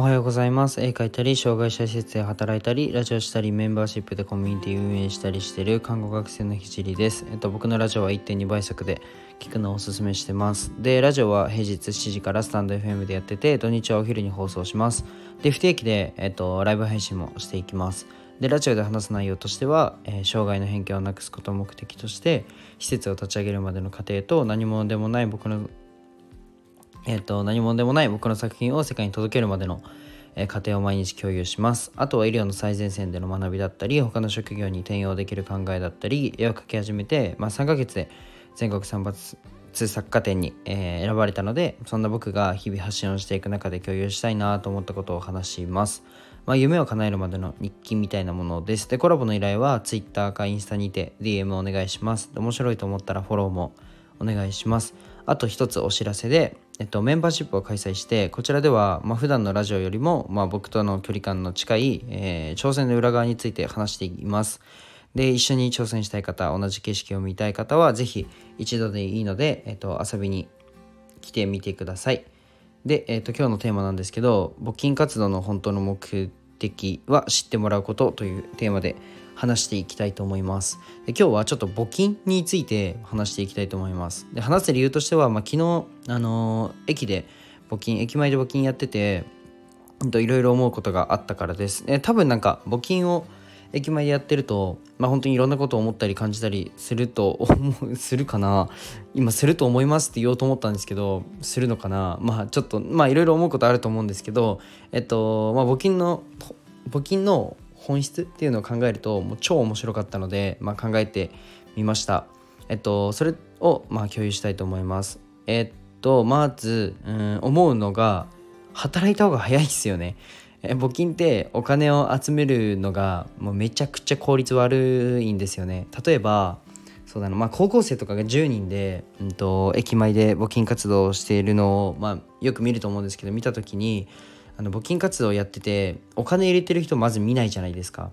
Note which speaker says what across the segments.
Speaker 1: おはようございます。絵描いたり、障害者施設で働いたり、ラジオしたり、メンバーシップでコミュニティ運営したりしている看護学生のひじりです。えっと、僕のラジオは1.2倍速で聞くのをおすすめしてます。で、ラジオは平日7時からスタンド FM でやってて、土日はお昼に放送します。で、不定期で、えっと、ライブ配信もしていきます。で、ラジオで話す内容としては、えー、障害の偏見をなくすことを目的として、施設を立ち上げるまでの過程と何者でもない僕のえーと、何者でもない僕の作品を世界に届けるまでの、えー、過程を毎日共有します。あとは医療の最前線での学びだったり他の職業に転用できる考えだったり絵を描き始めて、まあ、3ヶ月で全国散髪作家展に、えー、選ばれたのでそんな僕が日々発信をしていく中で共有したいなと思ったことを話します、まあ、夢を叶えるまでの日記みたいなものです。でコラボの依頼は Twitter かインスタにて DM をお願いします。面白いと思ったらフォローもお願いします。あと一つお知らせでえっと、メンバーシップを開催してこちらでは、まあ、普段のラジオよりも、まあ、僕との距離感の近い、えー、挑戦の裏側について話しています。で一緒に挑戦したい方同じ景色を見たい方は是非一度でいいので、えっと、遊びに来てみてください。で、えっと、今日のテーマなんですけど募金活動の本当の目的は知ってもらうことというテーマで話していきたいと思います。で今日はちょっと募金について話していきたいと思います。で話す理由としては、まあ、昨日、あのー、駅で募金、駅前で募金やってて、いろいろ思うことがあったからです。で多分なんか募金を駅前でやってると、まあ、本当にいろんなことを思ったり感じたりすると 思うするかな今すると思いますって言おうと思ったんですけどするのかなまあちょっとまあいろいろ思うことあると思うんですけどえっとまあ募金の募金の本質っていうのを考えるともう超面白かったので、まあ、考えてみました。えっと、それをまあ共有したいと思います。えっと、まず、うん、思うのが、働いた方が早いですよね。え募金ってお金を集めるのがもうめちゃくちゃ効率悪いんですよね。例えば、そうだな、まあ、高校生とかが10人で、うんと、駅前で募金活動をしているのを、まあ、よく見ると思うんですけど見た時にあの募金活動をやっててお金入れてる人まず見ないじゃないですか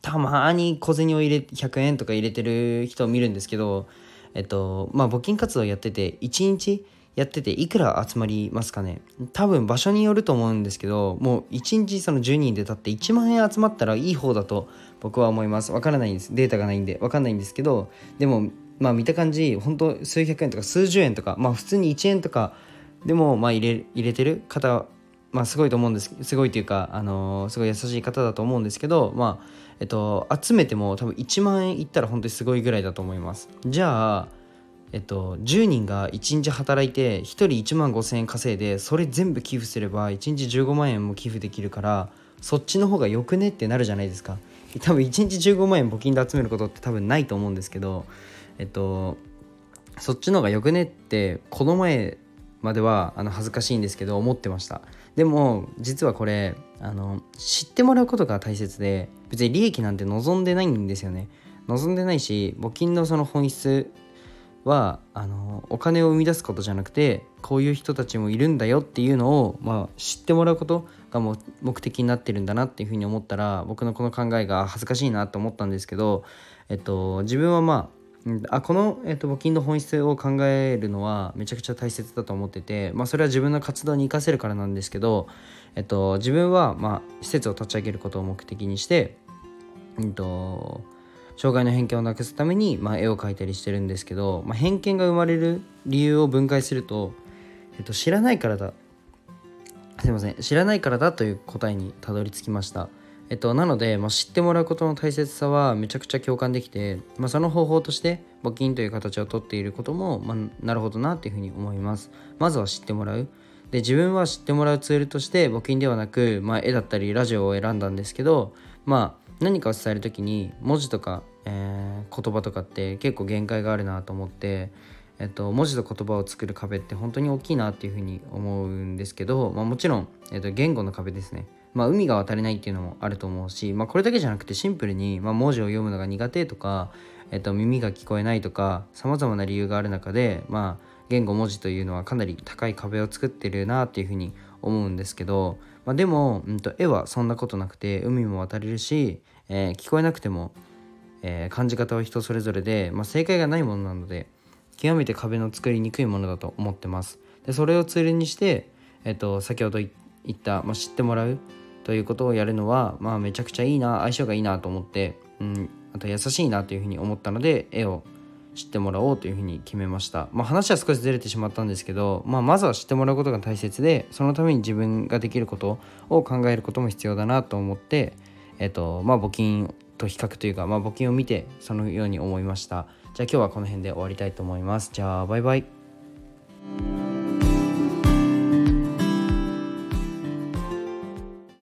Speaker 1: たまに小銭を入れ100円とか入れてる人を見るんですけどえっとまあ募金活動やってて1日やってていくら集まりますかね。多分場所によると思うんですけどもう1日その10人で立って1万円集まったらいい方だと僕は思います。わからないんです。データがないんで。わかんないんですけどでもまあ見た感じ本当数百円とか数十円とかまあ普通に1円とかでもまあ入れ入れてる方まあ、すごいと思うんです。すごいというか、あのー、すごい優しい方だと思うんですけど、まあえっと、集めても多分1万円いったら本当にすごいぐらいだと思います。じゃあ、えっと、10人が1日働いて1人1万5000円稼いでそれ全部寄付すれば1日15万円も寄付できるからそっちの方がよくねってなるじゃないですか。多分1日15万円募金で集めることって多分ないと思うんですけどえっとそっちの方がよくねってこの前まではあの恥ずかしいんですけど思ってました。でも実はこれあの知ってもらうことが大切で別に利益なんて望んでないんですよね。望んでないし募金のその本質はあのお金を生み出すことじゃなくてこういう人たちもいるんだよっていうのを、まあ、知ってもらうことが目的になってるんだなっていうふうに思ったら僕のこの考えが恥ずかしいなと思ったんですけど、えっと、自分はまああこの、えっと、募金の本質を考えるのはめちゃくちゃ大切だと思ってて、まあ、それは自分の活動に生かせるからなんですけど、えっと、自分は、まあ、施設を立ち上げることを目的にして、うんと、障害の偏見をなくすために、まあ、絵を描いたりしてるんですけど、まあ、偏見が生まれる理由を分解すると、えっと、知らないからだ。すいません。知らないからだという答えにたどり着きました。えっと、なので、まあ、知ってもらうことの大切さはめちゃくちゃ共感できて、まあ、その方法として募金という形をとっていることも、まあ、なるほどなっていうふうに思います。まずは知ってもらう。で自分は知ってもらうツールとして募金ではなく、まあ、絵だったりラジオを選んだんですけど、まあ、何かを伝える時に文字とか、えー、言葉とかって結構限界があるなと思ってえっと、文字と言葉を作る壁って本当に大きいなっていうふうに思うんですけど、まあ、もちろん、えっと、言語の壁ですね。まあ、海が渡れないっていうのもあると思うし、まあ、これだけじゃなくてシンプルに、まあ、文字を読むのが苦手とか、えっと、耳が聞こえないとかさまざまな理由がある中で、まあ、言語文字というのはかなり高い壁を作ってるなっていうふうに思うんですけど、まあ、でも、うん、と絵はそんなことなくて海も渡れるし、えー、聞こえなくても、えー、感じ方は人それぞれで、まあ、正解がないものなので極めて壁の作りにくいものだと思ってます。でそれをツールにして、えっと、先ほど言っいった、まあ、知ってもらうということをやるのは、まあ、めちゃくちゃいいな相性がいいなと思って、うん、あと優しいなというふうに思ったので絵を知ってもらおうというふうに決めました、まあ、話は少しずれてしまったんですけど、まあ、まずは知ってもらうことが大切でそのために自分ができることを考えることも必要だなと思って、えっとまあ、募金と比較というか、まあ、募金を見てそのように思いました。じゃあ今日はこの辺で終わりたいと思います。じゃあバイバイ。